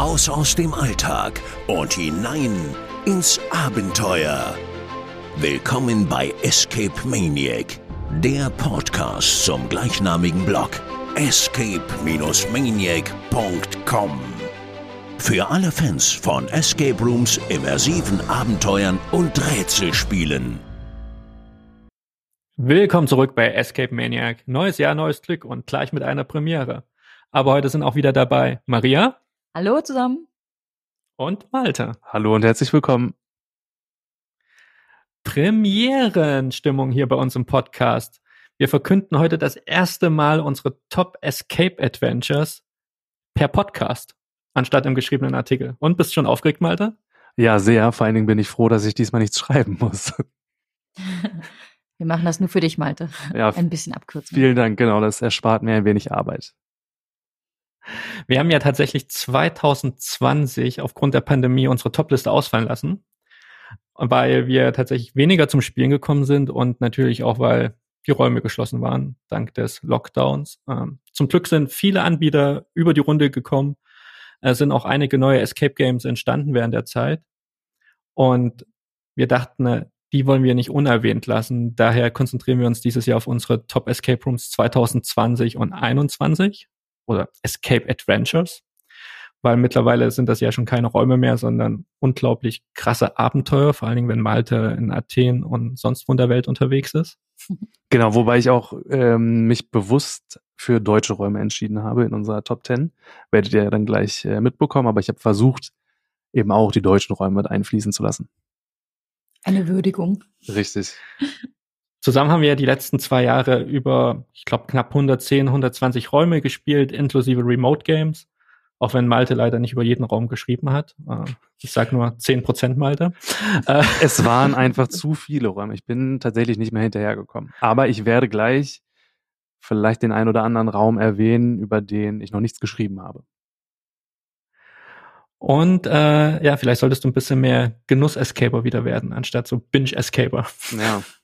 Raus aus dem Alltag und hinein ins Abenteuer. Willkommen bei Escape Maniac, der Podcast zum gleichnamigen Blog escape-maniac.com. Für alle Fans von Escape Rooms, immersiven Abenteuern und Rätselspielen. Willkommen zurück bei Escape Maniac. Neues Jahr, neues Glück und gleich mit einer Premiere. Aber heute sind auch wieder dabei Maria. Hallo zusammen. Und Malte. Hallo und herzlich willkommen. Premierenstimmung hier bei uns im Podcast. Wir verkünden heute das erste Mal unsere Top Escape Adventures per Podcast anstatt im geschriebenen Artikel. Und bist schon aufgeregt, Malte? Ja, sehr. Vor allen Dingen bin ich froh, dass ich diesmal nichts schreiben muss. Wir machen das nur für dich, Malte. Ja, ein bisschen abkürzen. Vielen Dank, genau. Das erspart mir ein wenig Arbeit. Wir haben ja tatsächlich 2020 aufgrund der Pandemie unsere Topliste ausfallen lassen, weil wir tatsächlich weniger zum Spielen gekommen sind und natürlich auch, weil die Räume geschlossen waren, dank des Lockdowns. Ähm, zum Glück sind viele Anbieter über die Runde gekommen es sind auch einige neue Escape Games entstanden während der Zeit. Und wir dachten, äh, die wollen wir nicht unerwähnt lassen. Daher konzentrieren wir uns dieses Jahr auf unsere Top Escape Rooms 2020 und 2021 oder Escape Adventures, weil mittlerweile sind das ja schon keine Räume mehr, sondern unglaublich krasse Abenteuer, vor allen Dingen, wenn Malte in Athen und sonst wo in der Welt unterwegs ist. Genau, wobei ich auch ähm, mich bewusst für deutsche Räume entschieden habe in unserer Top 10. Werdet ihr ja dann gleich äh, mitbekommen, aber ich habe versucht, eben auch die deutschen Räume mit einfließen zu lassen. Eine Würdigung. Richtig. Zusammen haben wir ja die letzten zwei Jahre über, ich glaube, knapp 110, 120 Räume gespielt, inklusive Remote Games. Auch wenn Malte leider nicht über jeden Raum geschrieben hat. Äh, ich sage nur 10% Malte. Äh, es waren einfach zu viele Räume. Ich bin tatsächlich nicht mehr hinterhergekommen. Aber ich werde gleich vielleicht den ein oder anderen Raum erwähnen, über den ich noch nichts geschrieben habe. Und äh, ja, vielleicht solltest du ein bisschen mehr Genuss-Escaper wieder werden, anstatt so Binge-Escaper. Ja.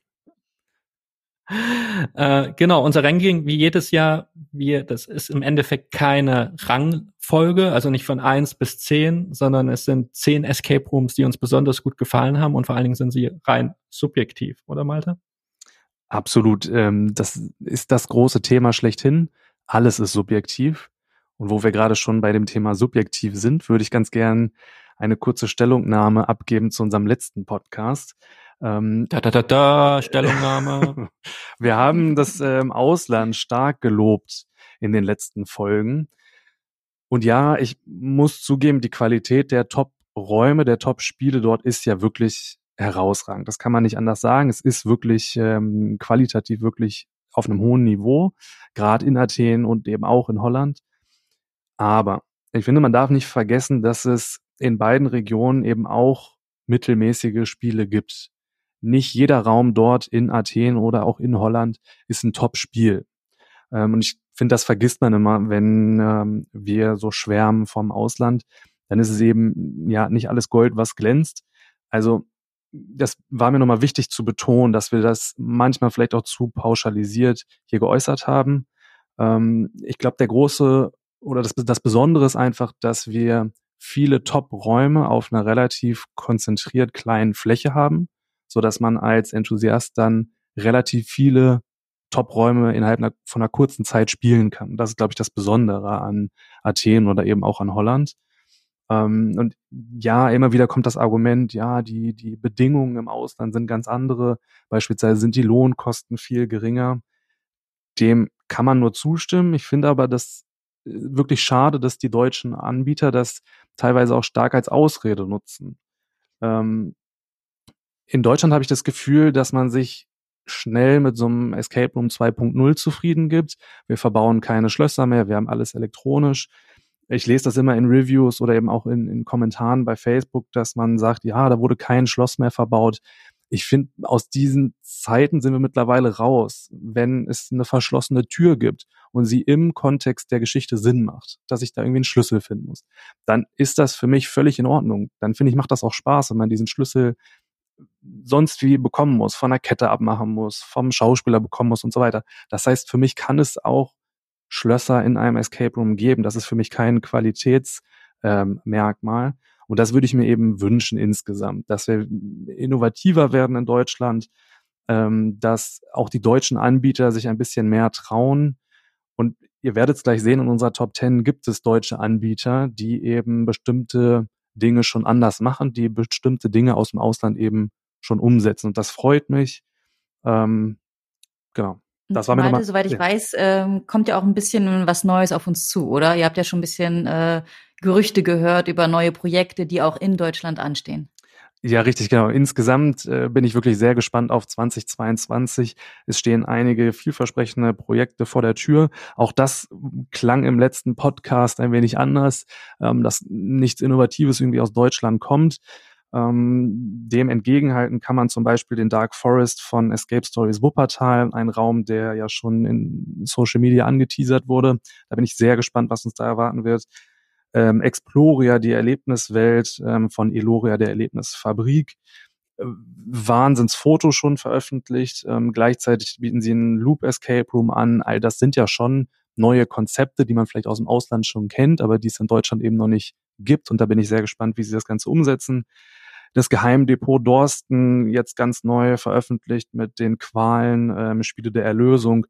äh, genau, unser Ranking, wie jedes Jahr, wir, das ist im Endeffekt keine Rangfolge, also nicht von eins bis zehn, sondern es sind zehn Escape Rooms, die uns besonders gut gefallen haben und vor allen Dingen sind sie rein subjektiv, oder Malte? Absolut. Ähm, das ist das große Thema schlechthin. Alles ist subjektiv. Und wo wir gerade schon bei dem Thema subjektiv sind, würde ich ganz gern eine kurze Stellungnahme abgeben zu unserem letzten Podcast. Ähm, da, da, da, da, Stellungnahme. wir haben das ähm, Ausland stark gelobt in den letzten Folgen. Und ja, ich muss zugeben, die Qualität der Top-Räume, der Top-Spiele dort ist ja wirklich herausragend. Das kann man nicht anders sagen. Es ist wirklich ähm, qualitativ wirklich auf einem hohen Niveau, gerade in Athen und eben auch in Holland. Aber ich finde, man darf nicht vergessen, dass es in beiden Regionen eben auch mittelmäßige Spiele gibt. Nicht jeder Raum dort in Athen oder auch in Holland ist ein Top-Spiel. Ähm, und ich finde, das vergisst man immer, wenn ähm, wir so schwärmen vom Ausland. Dann ist es eben ja nicht alles Gold, was glänzt. Also das war mir nochmal wichtig zu betonen, dass wir das manchmal vielleicht auch zu pauschalisiert hier geäußert haben. Ähm, ich glaube, der große oder das, das Besondere ist einfach, dass wir viele Top-Räume auf einer relativ konzentriert kleinen Fläche haben, so dass man als Enthusiast dann relativ viele Top-Räume innerhalb einer, von einer kurzen Zeit spielen kann. Das ist, glaube ich, das Besondere an Athen oder eben auch an Holland. Ähm, und ja, immer wieder kommt das Argument, ja, die, die Bedingungen im Ausland sind ganz andere. Beispielsweise sind die Lohnkosten viel geringer. Dem kann man nur zustimmen. Ich finde aber das äh, wirklich schade, dass die deutschen Anbieter das teilweise auch stark als Ausrede nutzen. Ähm, in Deutschland habe ich das Gefühl, dass man sich schnell mit so einem Escape Room 2.0 zufrieden gibt. Wir verbauen keine Schlösser mehr, wir haben alles elektronisch ich lese das immer in Reviews oder eben auch in, in Kommentaren bei Facebook, dass man sagt, ja, da wurde kein Schloss mehr verbaut. Ich finde, aus diesen Zeiten sind wir mittlerweile raus. Wenn es eine verschlossene Tür gibt und sie im Kontext der Geschichte Sinn macht, dass ich da irgendwie einen Schlüssel finden muss, dann ist das für mich völlig in Ordnung. Dann finde ich, macht das auch Spaß, wenn man diesen Schlüssel sonst wie bekommen muss, von der Kette abmachen muss, vom Schauspieler bekommen muss und so weiter. Das heißt, für mich kann es auch Schlösser in einem Escape Room geben. Das ist für mich kein Qualitätsmerkmal ähm. Und das würde ich mir eben wünschen insgesamt, dass wir innovativer werden in Deutschland, ähm, dass auch die deutschen Anbieter sich ein bisschen mehr trauen. Und ihr werdet es gleich sehen, in unserer Top 10 gibt es deutsche Anbieter, die eben bestimmte Dinge schon anders machen, die bestimmte Dinge aus dem Ausland eben schon umsetzen. Und das freut mich. Ähm, genau. Das war mir nochmal, soweit ich ja. weiß, ähm, kommt ja auch ein bisschen was Neues auf uns zu, oder? Ihr habt ja schon ein bisschen äh, Gerüchte gehört über neue Projekte, die auch in Deutschland anstehen. Ja, richtig, genau. Insgesamt äh, bin ich wirklich sehr gespannt auf 2022. Es stehen einige vielversprechende Projekte vor der Tür. Auch das klang im letzten Podcast ein wenig anders, ähm, dass nichts Innovatives irgendwie aus Deutschland kommt. Ähm, dem entgegenhalten kann man zum Beispiel den Dark Forest von Escape Stories Wuppertal, ein Raum, der ja schon in Social Media angeteasert wurde. Da bin ich sehr gespannt, was uns da erwarten wird ähm, Exploria, die Erlebniswelt ähm, von Eloria, der Erlebnisfabrik. Äh, Wahnsinnsfoto schon veröffentlicht. Ähm, gleichzeitig bieten sie einen Loop Escape Room an. All das sind ja schon neue Konzepte, die man vielleicht aus dem Ausland schon kennt, aber die es in Deutschland eben noch nicht gibt. Und da bin ich sehr gespannt, wie sie das Ganze umsetzen. Das Geheimdepot Dorsten jetzt ganz neu veröffentlicht mit den Qualen, ähm, Spiele der Erlösung.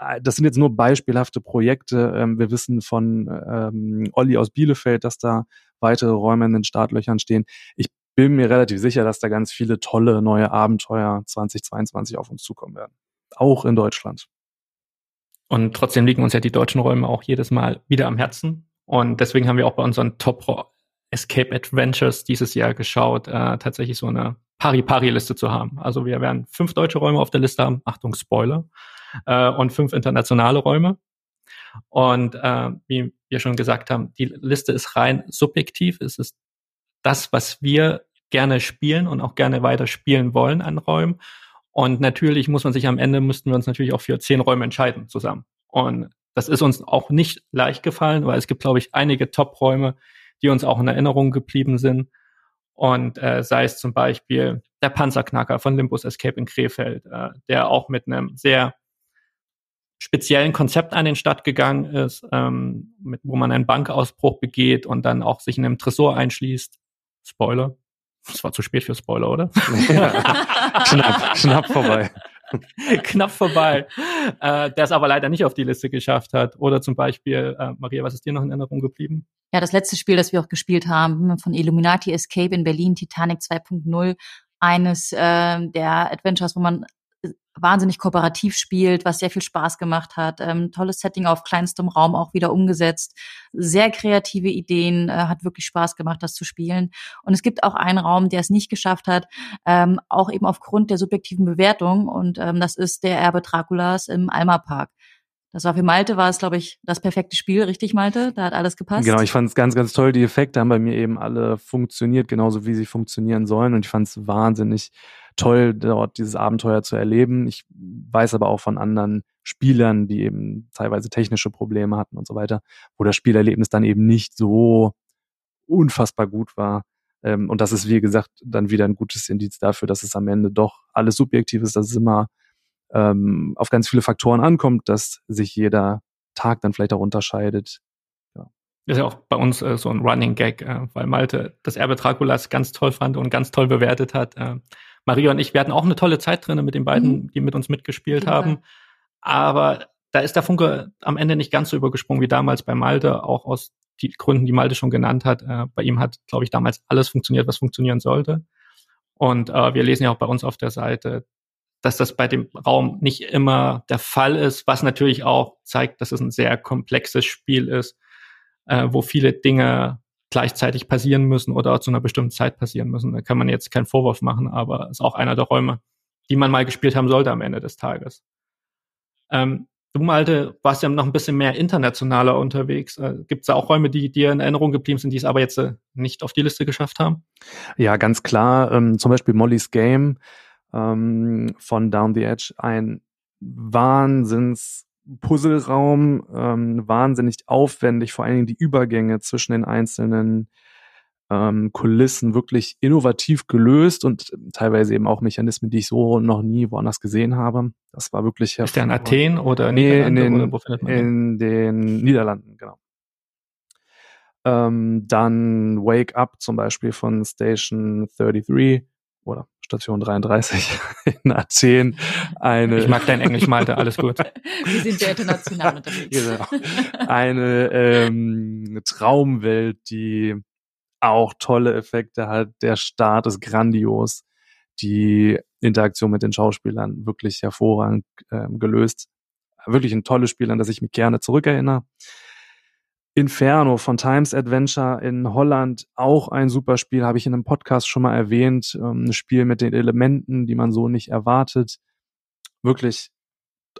Äh, das sind jetzt nur beispielhafte Projekte. Ähm, wir wissen von ähm, Olli aus Bielefeld, dass da weitere Räume in den Startlöchern stehen. Ich bin mir relativ sicher, dass da ganz viele tolle neue Abenteuer 2022 auf uns zukommen werden. Auch in Deutschland. Und trotzdem liegen uns ja die deutschen Räume auch jedes Mal wieder am Herzen. Und deswegen haben wir auch bei unseren Top Escape Adventures dieses Jahr geschaut, äh, tatsächlich so eine Pari-Pari-Liste zu haben. Also wir werden fünf deutsche Räume auf der Liste haben. Achtung, Spoiler äh, und fünf internationale Räume. Und äh, wie wir schon gesagt haben, die Liste ist rein subjektiv. Es ist das, was wir gerne spielen und auch gerne weiter spielen wollen an Räumen. Und natürlich muss man sich am Ende, müssten wir uns natürlich auch für zehn Räume entscheiden zusammen. Und das ist uns auch nicht leicht gefallen, weil es gibt, glaube ich, einige Top-Räume, die uns auch in Erinnerung geblieben sind. Und äh, sei es zum Beispiel der Panzerknacker von Limbus Escape in Krefeld, äh, der auch mit einem sehr speziellen Konzept an den Start gegangen ist, ähm, mit, wo man einen Bankausbruch begeht und dann auch sich in einem Tresor einschließt. Spoiler. Es war zu spät für Spoiler, oder? knapp, knapp vorbei. knapp vorbei. Äh, der es aber leider nicht auf die Liste geschafft hat. Oder zum Beispiel, äh, Maria, was ist dir noch in Erinnerung geblieben? Ja, das letzte Spiel, das wir auch gespielt haben, von Illuminati Escape in Berlin, Titanic 2.0 eines äh, der Adventures, wo man wahnsinnig kooperativ spielt, was sehr viel Spaß gemacht hat. Ähm, tolles Setting auf kleinstem Raum auch wieder umgesetzt. Sehr kreative Ideen, äh, hat wirklich Spaß gemacht, das zu spielen. Und es gibt auch einen Raum, der es nicht geschafft hat, ähm, auch eben aufgrund der subjektiven Bewertung. Und ähm, das ist der Erbe Draculas im Alma Park. Das war für Malte, war es, glaube ich, das perfekte Spiel, richtig, Malte? Da hat alles gepasst. Genau, ich fand es ganz, ganz toll. Die Effekte haben bei mir eben alle funktioniert, genauso wie sie funktionieren sollen. Und ich fand es wahnsinnig toll, dort dieses Abenteuer zu erleben. Ich weiß aber auch von anderen Spielern, die eben teilweise technische Probleme hatten und so weiter, wo das Spielerlebnis dann eben nicht so unfassbar gut war. Ähm, und das ist, wie gesagt, dann wieder ein gutes Indiz dafür, dass es am Ende doch alles subjektiv ist, dass es immer ähm, auf ganz viele Faktoren ankommt, dass sich jeder Tag dann vielleicht auch unterscheidet. Das ist ja auch bei uns äh, so ein Running Gag, äh, weil Malte das Erbe Draculas ganz toll fand und ganz toll bewertet hat. Äh, Maria und ich, wir hatten auch eine tolle Zeit drin mit den beiden, mhm. die mit uns mitgespielt haben. Aber da ist der Funke am Ende nicht ganz so übergesprungen wie damals bei Malte, auch aus die Gründen, die Malte schon genannt hat. Äh, bei ihm hat, glaube ich, damals alles funktioniert, was funktionieren sollte. Und äh, wir lesen ja auch bei uns auf der Seite, dass das bei dem Raum nicht immer der Fall ist, was natürlich auch zeigt, dass es ein sehr komplexes Spiel ist, äh, wo viele Dinge gleichzeitig passieren müssen oder zu einer bestimmten Zeit passieren müssen. Da kann man jetzt keinen Vorwurf machen, aber ist auch einer der Räume, die man mal gespielt haben sollte am Ende des Tages. Ähm, du, Malte, warst ja noch ein bisschen mehr internationaler unterwegs. Äh, Gibt es da auch Räume, die dir in Erinnerung geblieben sind, die es aber jetzt äh, nicht auf die Liste geschafft haben? Ja, ganz klar. Ähm, zum Beispiel Molly's Game ähm, von Down the Edge. Ein Wahnsinns Puzzleraum, ähm, wahnsinnig aufwendig, vor allen Dingen die Übergänge zwischen den einzelnen ähm, Kulissen wirklich innovativ gelöst und teilweise eben auch Mechanismen, die ich so noch nie woanders gesehen habe. Das war wirklich Ist der in Athen oder nee, in den, oder in den Niederlanden, genau. Ähm, dann Wake Up zum Beispiel von Station 33 oder Station 33 in Athen. Eine ich mag dein Englisch, Malte, alles gut. Wir sind sehr international unterwegs. Genau. Eine ähm, Traumwelt, die auch tolle Effekte hat. Der Start ist grandios. Die Interaktion mit den Schauspielern wirklich hervorragend ähm, gelöst. Wirklich ein tolles Spiel, an das ich mich gerne zurückerinnere. Inferno von Times Adventure in Holland, auch ein super Spiel, habe ich in einem Podcast schon mal erwähnt. Ähm, ein Spiel mit den Elementen, die man so nicht erwartet. Wirklich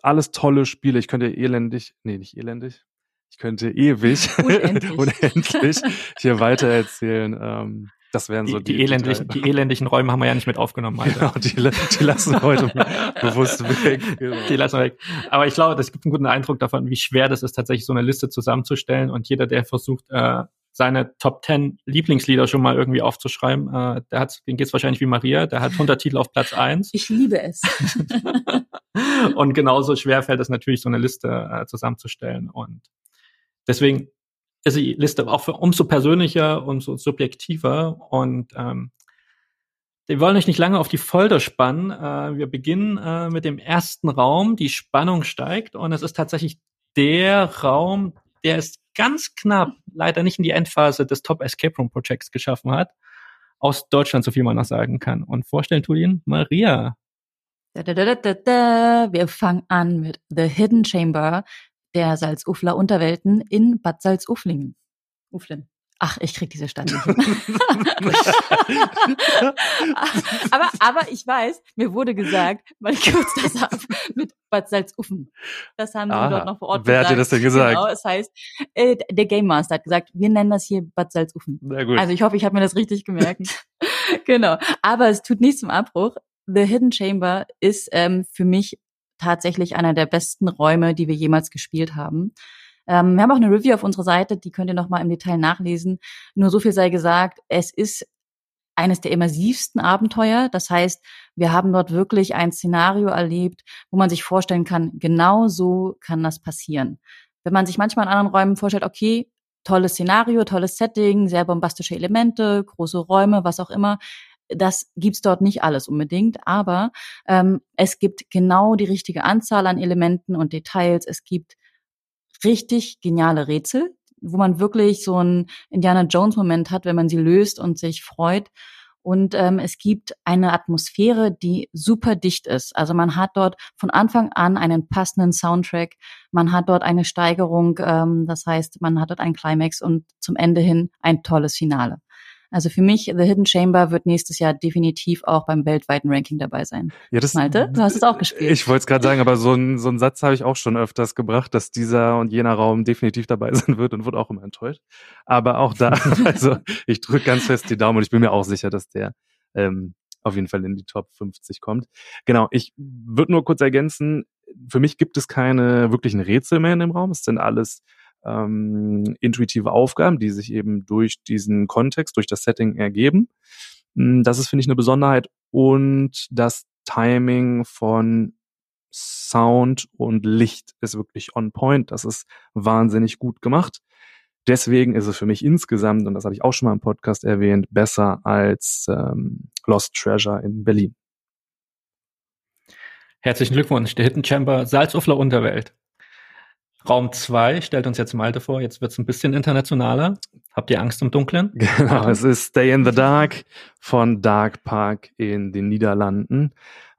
alles tolle Spiele. Ich könnte elendig, nee, nicht elendig. Ich könnte ewig, Unendlich. unendlich hier weiter erzählen. Ähm, das wären so die, die, die, elendlichen, die elendlichen Räume haben wir ja nicht mit aufgenommen, Malte. Genau, die, die lassen wir heute bewusst weg. Genau. Die lassen wir weg. Aber ich glaube, das gibt einen guten Eindruck davon, wie schwer das ist, tatsächlich so eine Liste zusammenzustellen. Und jeder, der versucht, äh, seine Top 10 Lieblingslieder schon mal irgendwie aufzuschreiben, äh, der hat, den geht's wahrscheinlich wie Maria, der hat 100 Titel auf Platz 1. Ich liebe es. und genauso schwer fällt es natürlich, so eine Liste äh, zusammenzustellen. Und deswegen ist die Liste auch für umso persönlicher, umso subjektiver. Und ähm, wir wollen euch nicht lange auf die Folter spannen. Äh, wir beginnen äh, mit dem ersten Raum. Die Spannung steigt und es ist tatsächlich der Raum, der es ganz knapp leider nicht in die Endphase des Top Escape Room Projects geschaffen hat. Aus Deutschland, so viel man noch sagen kann. Und vorstellen tut ihn Maria. Da, da, da. Wir fangen an mit The Hidden Chamber der Salzufler Unterwelten in Bad Salzuflingen. Uflen. Ach, ich krieg diese Stadt nicht. hin. aber, aber ich weiß, mir wurde gesagt, weil ich kurz das ab, mit Bad Salzuffen. Das haben sie Aha. dort noch vor Ort Wer hat gesagt. dir das denn gesagt? Genau, es heißt, äh, der Game Master hat gesagt, wir nennen das hier Bad Salzuffen. Na gut. Also ich hoffe, ich habe mir das richtig gemerkt. genau. Aber es tut nichts zum Abbruch. The Hidden Chamber ist ähm, für mich tatsächlich einer der besten Räume, die wir jemals gespielt haben. Ähm, wir haben auch eine Review auf unserer Seite, die könnt ihr noch mal im Detail nachlesen. Nur so viel sei gesagt, es ist eines der immersivsten Abenteuer. Das heißt, wir haben dort wirklich ein Szenario erlebt, wo man sich vorstellen kann, genau so kann das passieren. Wenn man sich manchmal in anderen Räumen vorstellt, okay, tolles Szenario, tolles Setting, sehr bombastische Elemente, große Räume, was auch immer. Das gibt's dort nicht alles unbedingt, aber ähm, es gibt genau die richtige Anzahl an Elementen und Details. Es gibt richtig geniale Rätsel, wo man wirklich so einen Indiana Jones Moment hat, wenn man sie löst und sich freut. Und ähm, es gibt eine Atmosphäre, die super dicht ist. Also man hat dort von Anfang an einen passenden Soundtrack, man hat dort eine Steigerung, ähm, das heißt, man hat dort einen Climax und zum Ende hin ein tolles Finale. Also für mich, The Hidden Chamber wird nächstes Jahr definitiv auch beim weltweiten Ranking dabei sein. Ja, das, Malte, du hast es auch gespielt. Ich wollte es gerade sagen, aber so ein, so ein Satz habe ich auch schon öfters gebracht, dass dieser und jener Raum definitiv dabei sein wird und wurde auch immer enttäuscht. Aber auch da, also ich drücke ganz fest die Daumen und ich bin mir auch sicher, dass der ähm, auf jeden Fall in die Top 50 kommt. Genau, ich würde nur kurz ergänzen, für mich gibt es keine wirklichen Rätsel mehr in dem Raum. Es sind alles ähm, intuitive Aufgaben, die sich eben durch diesen Kontext, durch das Setting ergeben. Mm, Das ist, finde ich, eine Besonderheit. Und das Timing von Sound und Licht ist wirklich on point. Das ist wahnsinnig gut gemacht. Deswegen ist es für mich insgesamt, und das habe ich auch schon mal im Podcast erwähnt, besser als ähm, Lost Treasure in Berlin. Herzlichen Glückwunsch, der Hidden Chamber Salzufler Unterwelt. Raum 2 stellt uns jetzt Malte vor. Jetzt wird's ein bisschen internationaler. Habt ihr Angst im Dunkeln? Genau, es ist Stay in the Dark von Dark Park in den Niederlanden.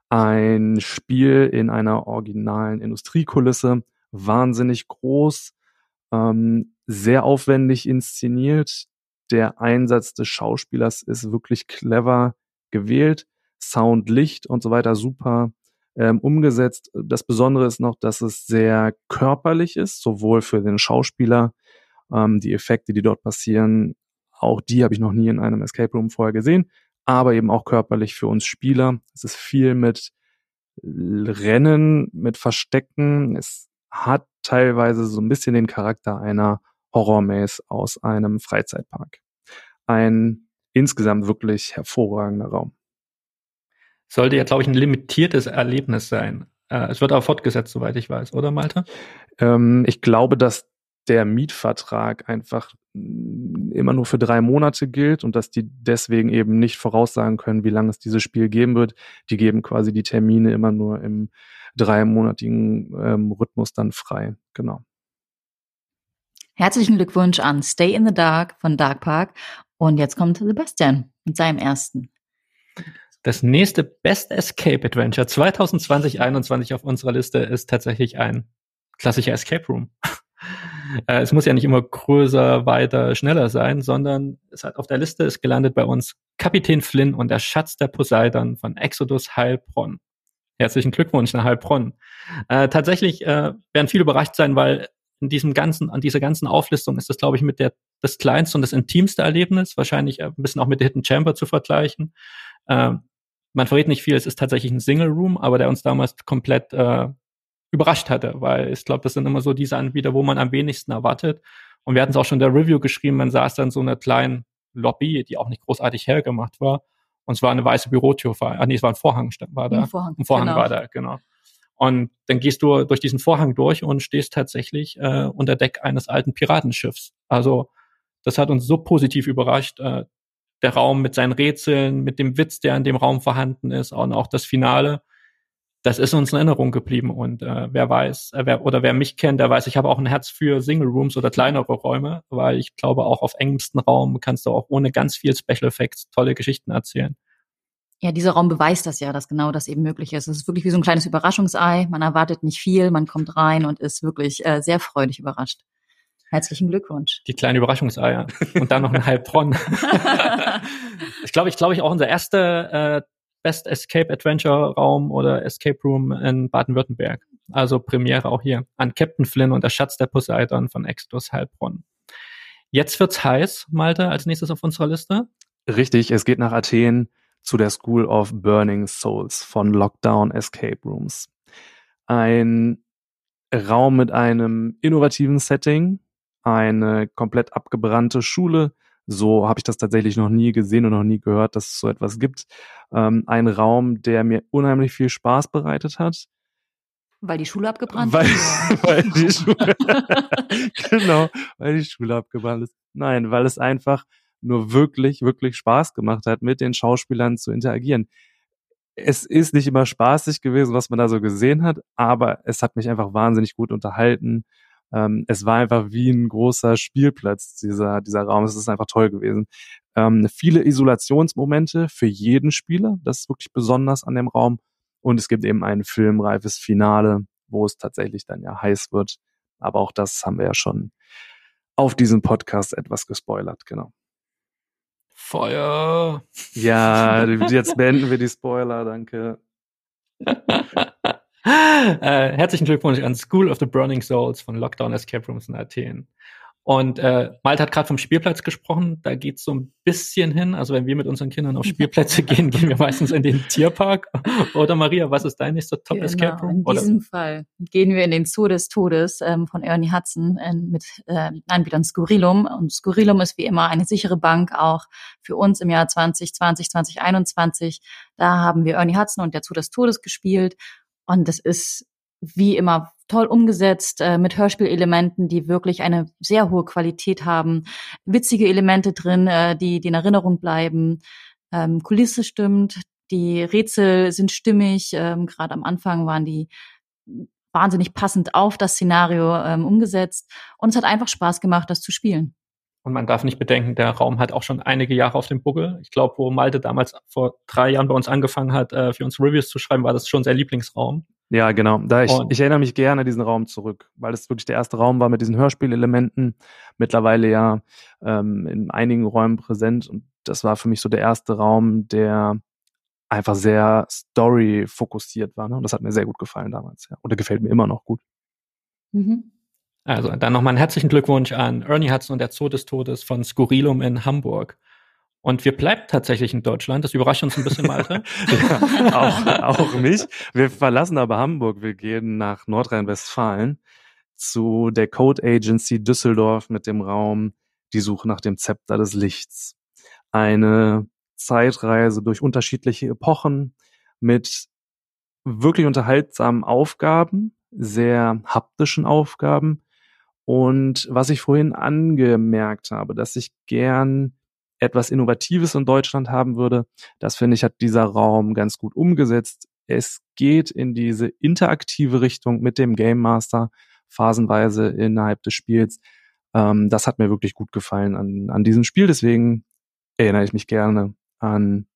Ein Spiel in einer originalen Industriekulisse, wahnsinnig groß, ähm, sehr aufwendig inszeniert. Der Einsatz des Schauspielers ist wirklich clever gewählt. Sound, Licht und so weiter super ähm, umgesetzt. Das Besondere ist noch, dass es sehr körperlich ist, sowohl für den Schauspieler, ähm, die Effekte, die dort passieren, auch die habe ich noch nie in einem Escape Room vorher gesehen, aber eben auch körperlich für uns Spieler. Es ist viel mit Rennen, mit Verstecken. Es hat teilweise so ein bisschen den Charakter einer Horror-Maze aus einem Freizeitpark. Ein insgesamt wirklich hervorragender Raum. Sollte ja, glaube ich, ein limitiertes Erlebnis sein. Äh, es wird aber fortgesetzt, soweit ich weiß, oder Malte? Ähm, ich glaube, dass der Mietvertrag einfach immer nur für drei Monate gilt und dass die deswegen eben nicht voraussagen können, wie lange es dieses Spiel geben wird. Die geben quasi die Termine immer nur im dreimonatigen ähm, Rhythmus dann frei. Genau. Herzlichen Glückwunsch an Stay in the Dark von Dark Park. Und jetzt kommt Sebastian mit seinem ersten. Das nächste Best Escape Adventure 2020-21 auf unserer Liste ist tatsächlich ein klassischer Escape Room. Äh, es muss ja nicht immer größer, weiter, schneller sein, sondern es hat auf der Liste ist gelandet bei uns Kapitän Flynn und der Schatz der Poseidon von Exodus Heilbronn. Herzlichen Glückwunsch nach Heilbronn. Äh, tatsächlich äh, werden viele überrascht sein, weil in diesem ganzen, an dieser ganzen Auflistung ist das, glaube ich, mit der das kleinste und das intimste Erlebnis, wahrscheinlich ein bisschen auch mit der Hidden Chamber zu vergleichen. Äh, man verrät nicht viel, es ist tatsächlich ein Single Room, aber der uns damals komplett äh, überrascht hatte, weil ich glaube, das sind immer so diese Anbieter, wo man am wenigsten erwartet. Und wir hatten es auch schon in der Review geschrieben, man saß dann so einer kleinen Lobby, die auch nicht großartig hergemacht war. Und es war eine weiße Bürotür, ah nee, es war ein Vorhang, war da. Ein Vorhang, ein Vorhang genau. war da, genau. Und dann gehst du durch diesen Vorhang durch und stehst tatsächlich äh, unter Deck eines alten Piratenschiffs. Also das hat uns so positiv überrascht. Äh, der Raum mit seinen Rätseln, mit dem Witz, der in dem Raum vorhanden ist und auch das Finale das ist uns in Erinnerung geblieben. Und äh, wer weiß, äh, wer, oder wer mich kennt, der weiß, ich habe auch ein Herz für Single Rooms oder kleinere Räume, weil ich glaube, auch auf engstem Raum kannst du auch ohne ganz viel Special Effects tolle Geschichten erzählen. Ja, dieser Raum beweist das ja, dass genau das eben möglich ist. Es ist wirklich wie so ein kleines Überraschungsei. Man erwartet nicht viel, man kommt rein und ist wirklich äh, sehr freudig überrascht. Herzlichen Glückwunsch. Die kleinen Überraschungseier. Und dann noch ein Heilbronn. ich glaube, ich glaube, ich auch unser erster äh, Best Escape Adventure Raum oder Escape Room in Baden-Württemberg. Also Premiere auch hier an Captain Flynn und der Schatz der Poseidon von Exodus Heilbronn. Jetzt wird's heiß, Malte, als nächstes auf unserer Liste. Richtig, es geht nach Athen zu der School of Burning Souls von Lockdown Escape Rooms. Ein Raum mit einem innovativen Setting, eine komplett abgebrannte Schule, so habe ich das tatsächlich noch nie gesehen und noch nie gehört, dass es so etwas gibt. Ähm, ein Raum, der mir unheimlich viel Spaß bereitet hat. Weil die Schule abgebrannt weil, ist? weil die Schule, genau, weil die Schule abgebrannt ist. Nein, weil es einfach nur wirklich, wirklich Spaß gemacht hat, mit den Schauspielern zu interagieren. Es ist nicht immer spaßig gewesen, was man da so gesehen hat, aber es hat mich einfach wahnsinnig gut unterhalten ähm, es war einfach wie ein großer Spielplatz, dieser, dieser Raum. Es ist einfach toll gewesen. Ähm, viele Isolationsmomente für jeden Spieler. Das ist wirklich besonders an dem Raum. Und es gibt eben ein filmreifes Finale, wo es tatsächlich dann ja heiß wird. Aber auch das haben wir ja schon auf diesem Podcast etwas gespoilert, genau. Feuer. Ja, jetzt beenden wir die Spoiler, danke. äh, herzlichen Glückwunsch an School of the Burning Souls von Lockdown Escape Rooms in Athen. Und äh, Malte hat gerade vom Spielplatz gesprochen, da geht's so ein bisschen hin. Also wenn wir mit unseren Kindern auf Spielplätze gehen, gehen wir meistens in den Tierpark. Oder Maria, was ist dein nächster Top genau, Escape Room? In diesem Oder? Fall gehen wir in den Zoo des Todes ähm, von Ernie Hudson äh, mit äh, Anbietern Scurilum. Und Scurilum ist wie immer eine sichere Bank, auch für uns im Jahr 2020, 2021. Da haben wir Ernie Hudson und der Zoo des Todes gespielt. Und das ist wie immer toll umgesetzt äh, mit Hörspielelementen, die wirklich eine sehr hohe Qualität haben, witzige Elemente drin, äh, die, die in Erinnerung bleiben. Ähm, Kulisse stimmt, die Rätsel sind stimmig. Ähm, Gerade am Anfang waren die wahnsinnig passend auf das Szenario ähm, umgesetzt. Und es hat einfach Spaß gemacht, das zu spielen. Und man darf nicht bedenken, der Raum hat auch schon einige Jahre auf dem Buckel. Ich glaube, wo Malte damals vor drei Jahren bei uns angefangen hat, äh, für uns Reviews zu schreiben, war das schon sein Lieblingsraum. Ja, genau. Da ich, ich erinnere mich gerne an diesen Raum zurück, weil es wirklich der erste Raum war mit diesen Hörspielelementen. Mittlerweile ja ähm, in einigen Räumen präsent. Und das war für mich so der erste Raum, der einfach sehr story-fokussiert war. Ne? Und das hat mir sehr gut gefallen damals. Ja. Oder gefällt mir immer noch gut. Mhm. Also dann nochmal einen herzlichen Glückwunsch an Ernie Hudson und der Zoo des Todes von Scurilum in Hamburg. Und wir bleiben tatsächlich in Deutschland. Das überrascht uns ein bisschen, Malte. ja, auch, auch mich. Wir verlassen aber Hamburg. Wir gehen nach Nordrhein-Westfalen zu der Code Agency Düsseldorf mit dem Raum Die Suche nach dem Zepter des Lichts. Eine Zeitreise durch unterschiedliche Epochen mit wirklich unterhaltsamen Aufgaben, sehr haptischen Aufgaben Und was ich vorhin angemerkt habe, dass ich gern etwas Innovatives in Deutschland haben würde, das finde ich hat dieser Raum ganz gut umgesetzt. Es geht in diese interaktive Richtung mit dem Game Master phasenweise innerhalb des Spiels. Ähm, das hat mir wirklich gut gefallen an, an diesem Spiel. Deswegen erinnere ich mich gerne an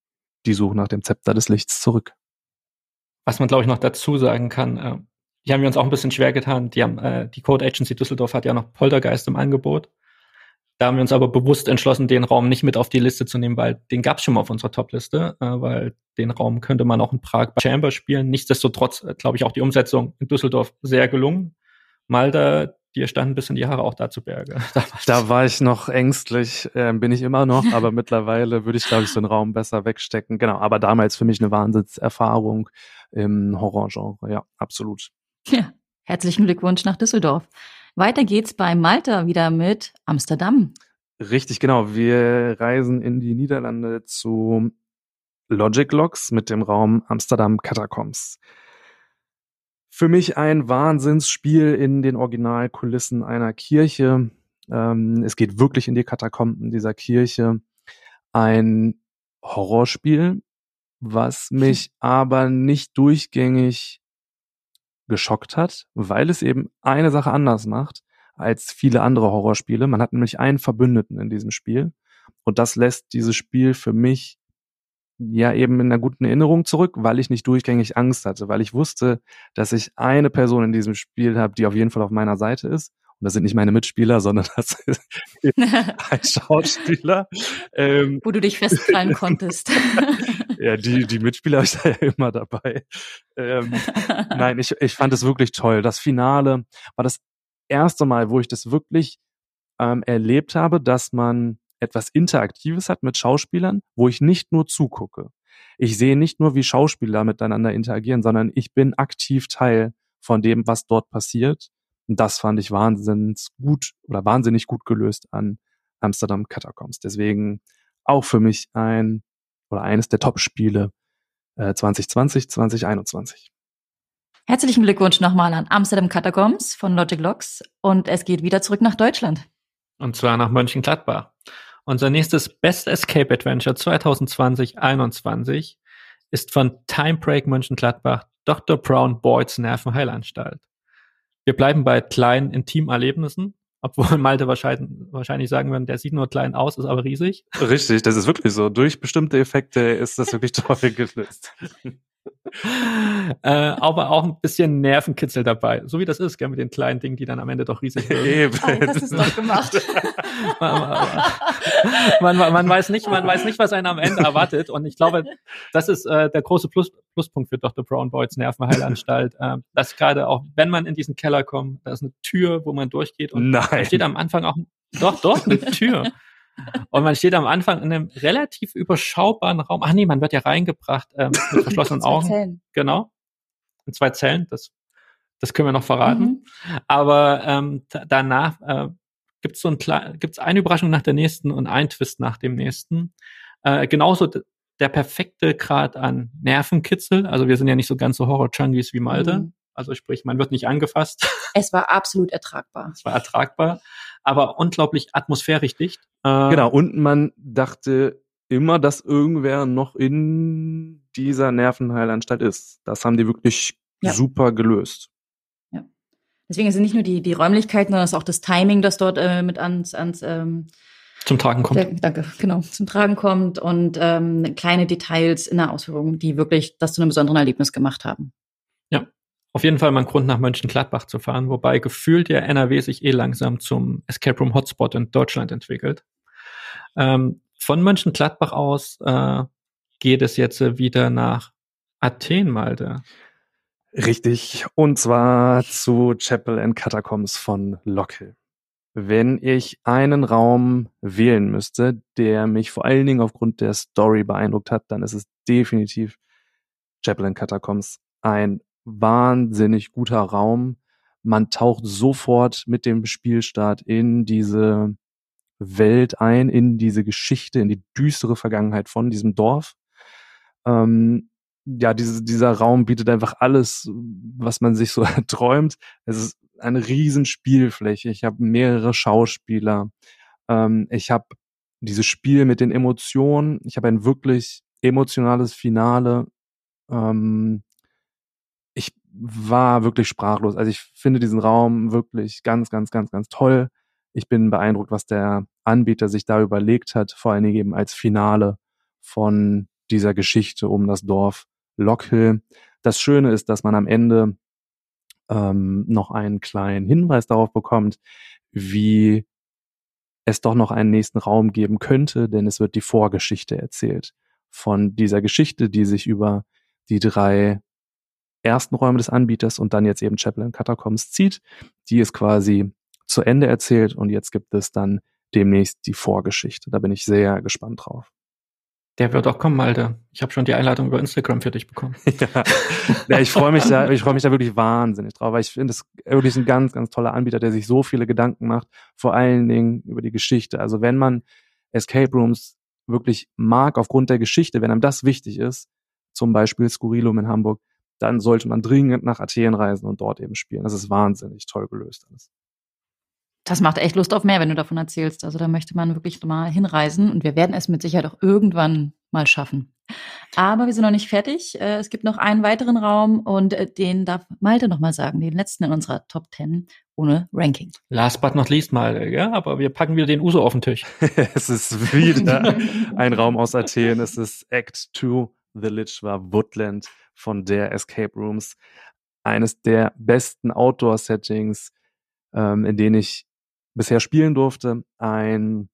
die Suche nach dem Zepter des Lichts zurück. Was man, glaube ich, noch dazu sagen kann, die haben wir uns auch ein bisschen schwer getan. Die, haben, äh, die Code Agency Düsseldorf hat ja noch Poltergeist im Angebot. Da haben wir uns aber bewusst entschlossen, den Raum nicht mit auf die Liste zu nehmen, weil den gab es schon mal auf unserer Top-Liste, äh, weil den Raum könnte man auch in Prag bei Chamber spielen. Nichtsdestotrotz, äh, glaube ich, auch die Umsetzung in Düsseldorf sehr gelungen. Malta, dir standen ein bisschen die Haare auch da zu Berge. Da war ich noch ängstlich, äh, bin ich immer noch, aber mittlerweile würde ich, glaube ich, so einen Raum besser wegstecken. Genau, aber damals für mich eine Wahnsinnserfahrung im Horrorgenre. Ja, absolut. Ja, herzlichen Glückwunsch nach Düsseldorf. Weiter geht's bei Malta wieder mit Amsterdam. Richtig, genau. Wir reisen in die Niederlande zu Logic Locks mit dem Raum Amsterdam Catacombs. Für mich ein Wahnsinnsspiel in den Originalkulissen einer Kirche. Ähm, es geht wirklich in die Katakomben dieser Kirche. Ein Horrorspiel, was mich aber nicht durchgängig geschockt hat, weil es eben eine Sache anders macht als viele andere Horrorspiele. Man hat nämlich einen Verbündeten in diesem Spiel und das lässt dieses Spiel für mich ja eben in einer guten Erinnerung zurück, weil ich nicht durchgängig Angst hatte, weil ich wusste, dass ich eine Person in diesem Spiel habe, die auf jeden Fall auf meiner Seite ist. Und das sind nicht meine Mitspieler, sondern das ist ein Schauspieler. Ähm, Wo du dich festkrallen konntest. Ja, die, die Mitspieler da ja immer dabei. Ähm, nein, ich, ich fand es wirklich toll. Das Finale war das erste Mal, wo ich das wirklich ähm, erlebt habe, dass man etwas Interaktives hat mit Schauspielern, wo ich nicht nur zugucke. Ich sehe nicht nur, wie Schauspieler miteinander interagieren, sondern ich bin aktiv Teil von dem, was dort passiert. Und das fand ich wahnsinnig gut oder wahnsinnig gut gelöst an Amsterdam Catacombs. Deswegen auch für mich ein oder eines der Top-Spiele äh, 2020, 2021. Herzlichen Glückwunsch nochmal an Amsterdam Catacombs von Logic Locks und es geht wieder zurück nach Deutschland. Und zwar nach Mönchengladbach. Unser nächstes Best Escape Adventure 2020-21 ist von Time Break Mönchengladbach Dr. Brown Boyds Nervenheilanstalt. Wir bleiben bei kleinen Intimerlebnissen obwohl Malte wahrscheinlich, sagen würden, der sieht nur klein aus, ist aber riesig. Richtig, das ist wirklich so. Durch bestimmte Effekte ist das wirklich toll gelöst. äh, aber auch ein bisschen Nervenkitzel dabei. So wie das ist, gell, mit den kleinen Dingen, die dann am Ende doch riesig werden. Eben. Oh, das ist doch gemacht. man, man, man, weiß nicht, man weiß nicht, was einen am Ende erwartet. Und ich glaube, das ist äh, der große Plus, Pluspunkt für Dr. Brown Boyds Nervenheilanstalt. Äh, dass gerade auch, wenn man in diesen Keller kommt, da ist eine Tür, wo man durchgeht und Nein. da steht am Anfang auch, doch, doch, eine Tür. Und man steht am Anfang in einem relativ überschaubaren Raum. Ach nee, man wird ja reingebracht ähm, mit verschlossenen Augen. Zellen. Genau. In zwei Zellen. Das, das können wir noch verraten. Mhm. Aber ähm, danach äh, gibt es so ein gibt's eine Überraschung nach der nächsten und ein Twist nach dem nächsten. Äh, genauso der perfekte Grad an Nervenkitzel. Also wir sind ja nicht so ganz so Horror-Junkies wie Malte. Mhm. Also sprich, man wird nicht angefasst. Es war absolut ertragbar. Es war ertragbar, aber unglaublich atmosphärisch dicht. Äh, genau, und man dachte immer, dass irgendwer noch in dieser Nervenheilanstalt ist. Das haben die wirklich ja. super gelöst. Ja. Deswegen sind nicht nur die, die Räumlichkeiten, sondern es ist auch das Timing, das dort äh, mit ans, ans ähm, zum Tragen kommt. Der, danke, genau, zum Tragen kommt und ähm, kleine Details in der Ausführung, die wirklich das zu einem besonderen Erlebnis gemacht haben auf jeden Fall mal ein Grund nach Mönchengladbach zu fahren, wobei gefühlt der NRW sich eh langsam zum Escape Room Hotspot in Deutschland entwickelt. Ähm, von Mönchengladbach aus äh, geht es jetzt wieder nach Athen, Malte. Richtig, und zwar zu Chapel and Catacombs von Lockhill. Wenn ich einen Raum wählen müsste, der mich vor allen Dingen aufgrund der Story beeindruckt hat, dann ist es definitiv Chapel and Catacombs. Ein wahnsinnig guter Raum. Man taucht sofort mit dem Spielstart in diese Welt ein, in diese Geschichte, in die düstere Vergangenheit von diesem Dorf. Ähm, ja, diese, dieser Raum bietet einfach alles, was man sich so träumt. Es ist eine riesen Spielfläche, ich habe mehrere Schauspieler, ähm, ich habe dieses Spiel mit den Emotionen, ich habe ein wirklich emotionales Finale. Ähm, war wirklich sprachlos. Also ich finde diesen Raum wirklich ganz, ganz, ganz, ganz toll. Ich bin beeindruckt, was der Anbieter sich da überlegt hat, vor allen Dingen eben als Finale von dieser Geschichte um das Dorf Lockhill. Das Schöne ist, dass man am Ende ähm, noch einen kleinen Hinweis darauf bekommt, wie es doch noch einen nächsten Raum geben könnte, denn es wird die Vorgeschichte erzählt von dieser Geschichte, die sich über die drei ersten Räume des Anbieters und dann jetzt eben Chapel and Catacombs zieht. Die ist quasi zu Ende erzählt und jetzt gibt es dann demnächst die Vorgeschichte. Da bin ich sehr gespannt drauf. Der wird auch kommen, Alter. Ich habe schon die Einladung über Instagram für dich bekommen. ja. ja, ich freue mich da, ich freue mich da wirklich wahnsinnig drauf, weil ich finde es wirklich ein ganz, ganz toller Anbieter, der sich so viele Gedanken macht, vor allen Dingen über die Geschichte. Also wenn man Escape Rooms wirklich mag aufgrund der Geschichte, wenn einem das wichtig ist, zum Beispiel Skurrilum in Hamburg, dann sollte man dringend nach Athen reisen und dort eben spielen. Das ist wahnsinnig toll gelöst alles. Das macht echt Lust auf mehr, wenn du davon erzählst. Also da möchte man wirklich mal hinreisen und wir werden es mit Sicherheit auch irgendwann mal schaffen. Aber wir sind noch nicht fertig. Äh, es gibt noch einen weiteren Raum und äh, den darf Malte noch mal sagen, den letzten in unserer Top 10 ohne Ranking. Last but not least mal, ja, aber wir packen wieder den Uso auf den Tisch. es ist wieder ein Raum aus Athen. Es ist Act 2, The Lichwa Woodland von der Escape Rooms. Eines der besten Outdoor-Settings, ähm, in denen ich bisher spielen durfte. Ein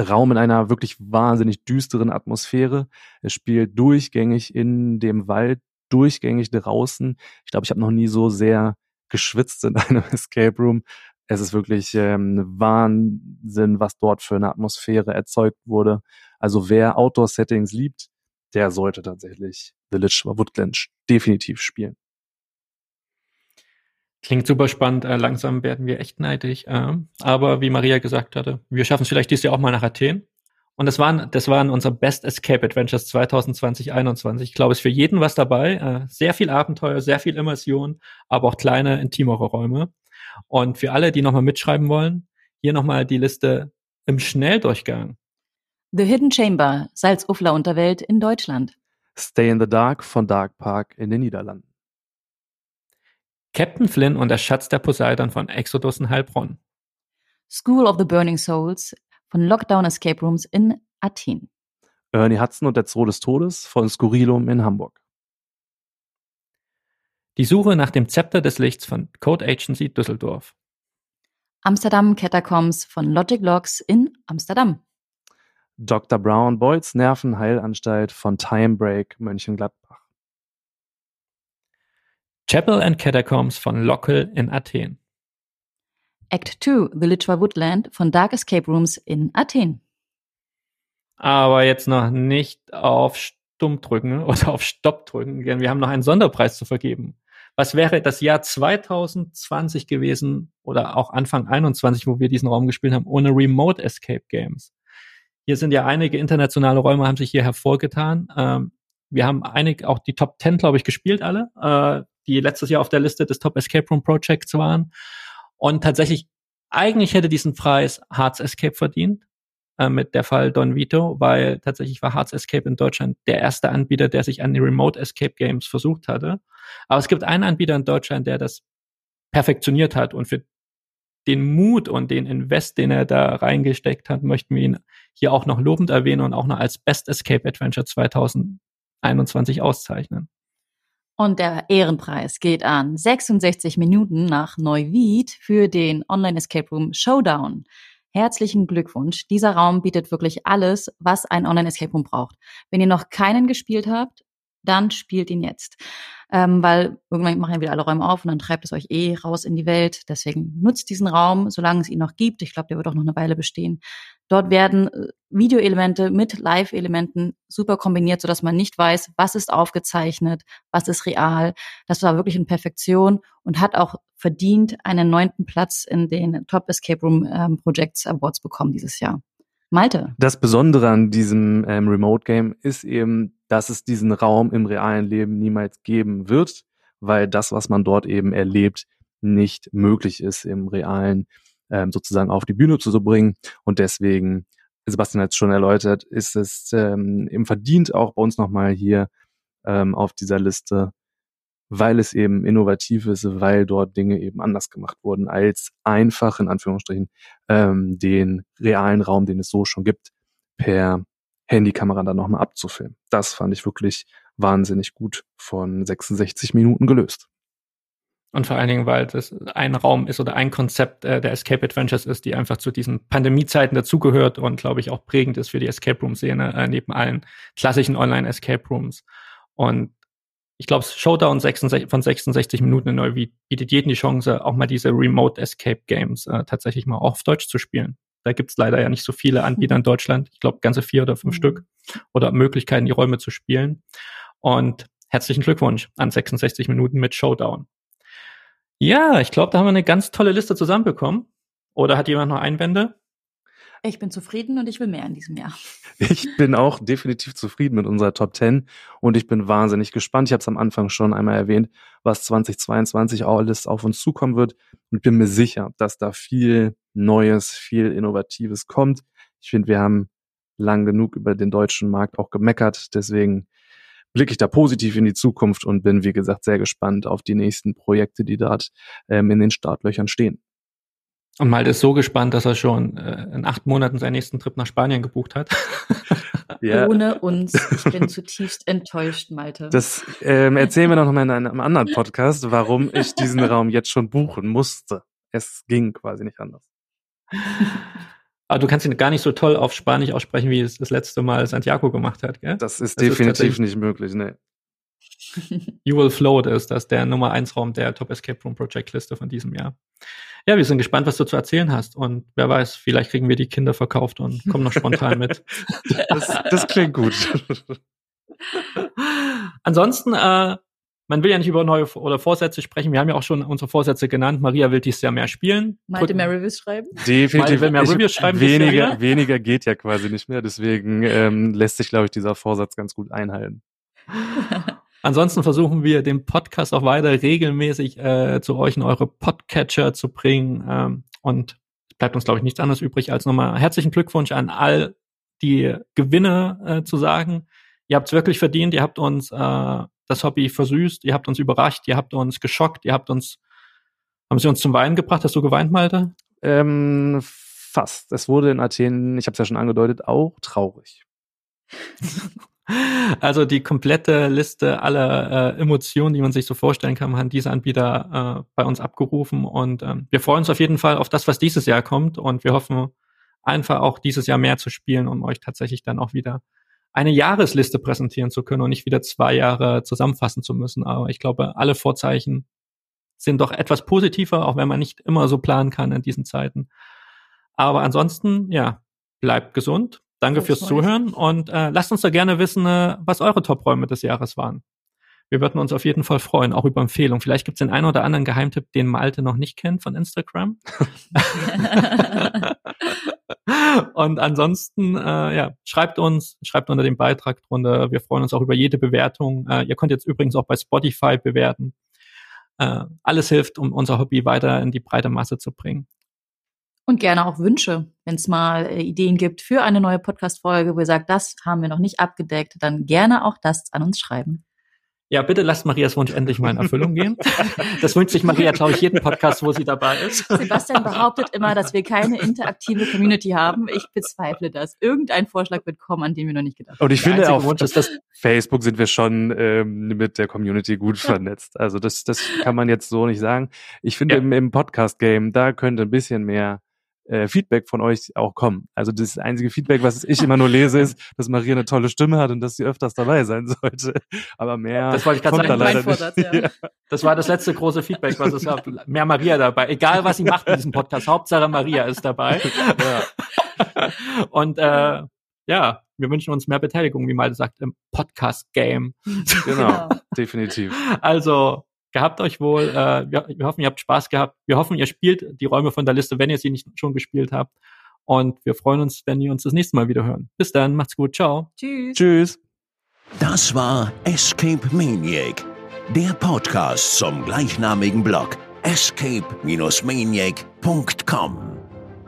Raum in einer wirklich wahnsinnig düsteren Atmosphäre. Es spielt durchgängig in dem Wald, durchgängig draußen. Ich glaube, ich habe noch nie so sehr geschwitzt in einem Escape Room. Es ist wirklich ähm, Wahnsinn, was dort für eine Atmosphäre erzeugt wurde. Also wer Outdoor-Settings liebt, der sollte tatsächlich The Lich Woodland definitiv spielen. Klingt super spannend. Äh, langsam werden wir echt neidisch. Äh, aber wie Maria gesagt hatte, wir schaffen es vielleicht dieses Jahr auch mal nach Athen. Und das waren, das waren unsere Best Escape Adventures 2020, 2021. Ich glaube, es ist für jeden was dabei. Äh, sehr viel Abenteuer, sehr viel Immersion, aber auch kleine, intimere Räume. Und für alle, die nochmal mitschreiben wollen, hier nochmal die Liste im Schnelldurchgang. The Hidden Chamber, Salzufler Unterwelt in Deutschland. Stay in the Dark von Dark Park in den Niederlanden. Captain Flynn und der Schatz der Poseidon von Exodus in Heilbronn. School of the Burning Souls von Lockdown Escape Rooms in Athen. Ernie Hudson und der Zoo des Todes von Skurrilum in Hamburg. Die Suche nach dem Zepter des Lichts von Code Agency Düsseldorf. Amsterdam Catacombs von Logic Logs in Amsterdam. Dr. Brown Boyds Nervenheilanstalt von Time Break Mönchengladbach. Chapel and Catacombs von Lockel in Athen. Act 2, The Lichwa Woodland von Dark Escape Rooms in Athen. Aber jetzt noch nicht auf Stumm drücken oder auf Stopp drücken, denn wir haben noch einen Sonderpreis zu vergeben. Was wäre das Jahr 2020 gewesen oder auch Anfang 21, wo wir diesen Raum gespielt haben, ohne Remote Escape Games? Hier sind ja einige internationale Räume, haben sich hier hervorgetan. Ähm, wir haben einige, auch die Top 10, glaube ich, gespielt alle. Äh, die letztes Jahr auf der Liste des Top Escape Room Projects waren. Und tatsächlich, eigentlich hätte diesen Preis Hearts Escape verdient äh, mit der Fall Don Vito, weil tatsächlich war Hearts Escape in Deutschland der erste Anbieter, der sich an die Remote Escape Games versucht hatte. Aber es gibt einen Anbieter in Deutschland, der das perfektioniert hat und für den Mut und den Invest, den er da reingesteckt hat, möchten wir ihn hier auch noch lobend erwähnen und auch noch als Best Escape Adventure 2021 auszeichnen. Und der Ehrenpreis geht an 66 Minuten nach Neuwied für den Online Escape Room Showdown. Herzlichen Glückwunsch. Dieser Raum bietet wirklich alles, was ein Online Escape Room braucht. Wenn ihr noch keinen gespielt habt, dann spielt ihn jetzt. Ähm, weil irgendwann machen wir wieder alle Räume auf und dann treibt es euch eh raus in die Welt. Deswegen nutzt diesen Raum, solange es ihn noch gibt. Ich glaube, der wird auch noch eine Weile bestehen. Dort werden äh, Videoelemente mit Live-Elementen super kombiniert, sodass man nicht weiß, was ist aufgezeichnet, was ist real. Das war wirklich in Perfektion und hat auch verdient einen neunten Platz in den Top Escape Room ähm, Projects Awards bekommen dieses Jahr. Malte. Das Besondere an diesem ähm, Remote Game ist eben, dass es diesen Raum im realen Leben niemals geben wird, weil das, was man dort eben erlebt, nicht möglich ist, im realen ähm, sozusagen auf die Bühne zu bringen. Und deswegen, Sebastian hat es schon erläutert, ist es ähm, eben verdient auch bei uns nochmal hier ähm, auf dieser Liste, weil es eben innovativ ist, weil dort Dinge eben anders gemacht wurden, als einfach in Anführungsstrichen ähm, den realen Raum, den es so schon gibt, per Handykamera dann nochmal abzufilmen. Das fand ich wirklich wahnsinnig gut von 66 Minuten gelöst. Und vor allen Dingen, weil das ein Raum ist oder ein Konzept äh, der Escape Adventures ist, die einfach zu diesen Pandemiezeiten dazugehört und glaube ich auch prägend ist für die Escape Room Szene äh, neben allen klassischen Online Escape Rooms. Und ich glaube, Showdown 66, von 66 Minuten neu bietet jedem die Chance, auch mal diese Remote Escape Games äh, tatsächlich mal auf Deutsch zu spielen. Da gibt's leider ja nicht so viele Anbieter in Deutschland. Ich glaube, ganze vier oder fünf mhm. Stück oder Möglichkeiten, die Räume zu spielen. Und herzlichen Glückwunsch an 66 Minuten mit Showdown. Ja, ich glaube, da haben wir eine ganz tolle Liste zusammenbekommen. Oder hat jemand noch Einwände? Ich bin zufrieden und ich will mehr in diesem Jahr. Ich bin auch definitiv zufrieden mit unserer Top 10 und ich bin wahnsinnig gespannt. Ich habe es am Anfang schon einmal erwähnt, was 2022 auch alles auf uns zukommen wird und bin mir sicher, dass da viel Neues, viel Innovatives kommt. Ich finde, wir haben lang genug über den deutschen Markt auch gemeckert, deswegen blicke ich da positiv in die Zukunft und bin, wie gesagt, sehr gespannt auf die nächsten Projekte, die dort ähm, in den Startlöchern stehen. Und Malte ist so gespannt, dass er schon äh, in acht Monaten seinen nächsten Trip nach Spanien gebucht hat. ja. Ohne uns. Ich bin zutiefst enttäuscht, Malte. Das ähm, erzählen wir noch mal in einem anderen Podcast, warum ich diesen Raum jetzt schon buchen musste. Es ging quasi nicht anders. Aber du kannst ihn gar nicht so toll auf Spanisch aussprechen, wie es das letzte Mal Santiago gemacht hat, gell? Das ist das definitiv ist nicht möglich, ne. You Will Float ist das der Nummer 1 Raum der Top Escape Room Project Liste von diesem Jahr. Ja, wir sind gespannt, was du zu erzählen hast. Und wer weiß, vielleicht kriegen wir die Kinder verkauft und kommen noch spontan mit. Das, das klingt gut. Ansonsten, äh, man will ja nicht über neue oder Vorsätze sprechen. Wir haben ja auch schon unsere Vorsätze genannt. Maria will dies Jahr mehr spielen. Malte mehr Reviews schreiben? Definitiv. Malte will mehr Reviews schreiben. Weniger, weniger geht ja quasi nicht mehr. Deswegen ähm, lässt sich, glaube ich, dieser Vorsatz ganz gut einhalten. Ansonsten versuchen wir, den Podcast auch weiter regelmäßig äh, zu euch in eure Podcatcher zu bringen. Ähm, und es bleibt uns, glaube ich, nichts anderes übrig, als nochmal herzlichen Glückwunsch an all die Gewinne äh, zu sagen. Ihr habt es wirklich verdient, ihr habt uns äh, das Hobby versüßt, ihr habt uns überrascht, ihr habt uns geschockt, ihr habt uns, haben sie uns zum Weinen gebracht? Hast du geweint, Malte? Ähm, fast. Es wurde in Athen, ich habe es ja schon angedeutet, auch traurig. Also die komplette Liste aller äh, Emotionen, die man sich so vorstellen kann, haben diese Anbieter äh, bei uns abgerufen. Und ähm, wir freuen uns auf jeden Fall auf das, was dieses Jahr kommt. Und wir hoffen einfach auch dieses Jahr mehr zu spielen, um euch tatsächlich dann auch wieder eine Jahresliste präsentieren zu können und nicht wieder zwei Jahre zusammenfassen zu müssen. Aber ich glaube, alle Vorzeichen sind doch etwas positiver, auch wenn man nicht immer so planen kann in diesen Zeiten. Aber ansonsten, ja, bleibt gesund, Danke fürs Zuhören und äh, lasst uns da gerne wissen, äh, was eure Top-Räume des Jahres waren. Wir würden uns auf jeden Fall freuen, auch über Empfehlungen. Vielleicht gibt es den einen oder anderen Geheimtipp, den Malte noch nicht kennt von Instagram. und ansonsten, äh, ja, schreibt uns, schreibt unter dem Beitrag drunter. Wir freuen uns auch über jede Bewertung. Äh, ihr könnt jetzt übrigens auch bei Spotify bewerten. Äh, alles hilft, um unser Hobby weiter in die breite Masse zu bringen und gerne auch Wünsche, wenn es mal äh, Ideen gibt für eine neue Podcast-Folge, wo ihr sagt, das haben wir noch nicht abgedeckt, dann gerne auch das an uns schreiben. Ja, bitte lasst Marias Wunsch endlich mal in Erfüllung gehen. Das wünscht sich Maria, glaube ich, jeden Podcast, wo sie dabei ist. Sebastian behauptet immer, dass wir keine interaktive Community haben. Ich bezweifle das. Irgendein Vorschlag wird kommen, an den wir noch nicht gedacht haben. Und ich finde auch, Wunsch ist, dass Facebook sind wir schon ähm, mit der Community gut vernetzt. Also das, das kann man jetzt so nicht sagen. Ich finde ja. im, im Podcast-Game, da könnte ein bisschen mehr äh, Feedback von euch auch kommen. Also das einzige Feedback, was ich immer nur lese, ist, dass Maria eine tolle Stimme hat und dass sie öfters dabei sein sollte. Aber mehr das wollte ich gerade sagen, da leider Vorsatz, nicht. Ja. Das war das letzte große Feedback, was es gab. Mehr Maria dabei. Egal, was sie macht in diesem Podcast. Hauptsache Maria ist dabei. Ja. Und äh, ja, wir wünschen uns mehr Beteiligung, wie Malte sagt, im Podcast-Game. Genau, definitiv. Also Gehabt euch wohl. Äh, wir, wir hoffen, ihr habt Spaß gehabt. Wir hoffen, ihr spielt die Räume von der Liste, wenn ihr sie nicht schon gespielt habt. Und wir freuen uns, wenn ihr uns das nächste Mal wieder hören. Bis dann, macht's gut. Ciao. Tschüss. Tschüss. Das war Escape Maniac, der Podcast zum gleichnamigen Blog escape-maniac.com.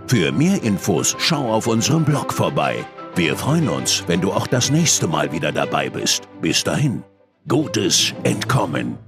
Für mehr Infos schau auf unserem Blog vorbei. Wir freuen uns, wenn du auch das nächste Mal wieder dabei bist. Bis dahin, gutes Entkommen.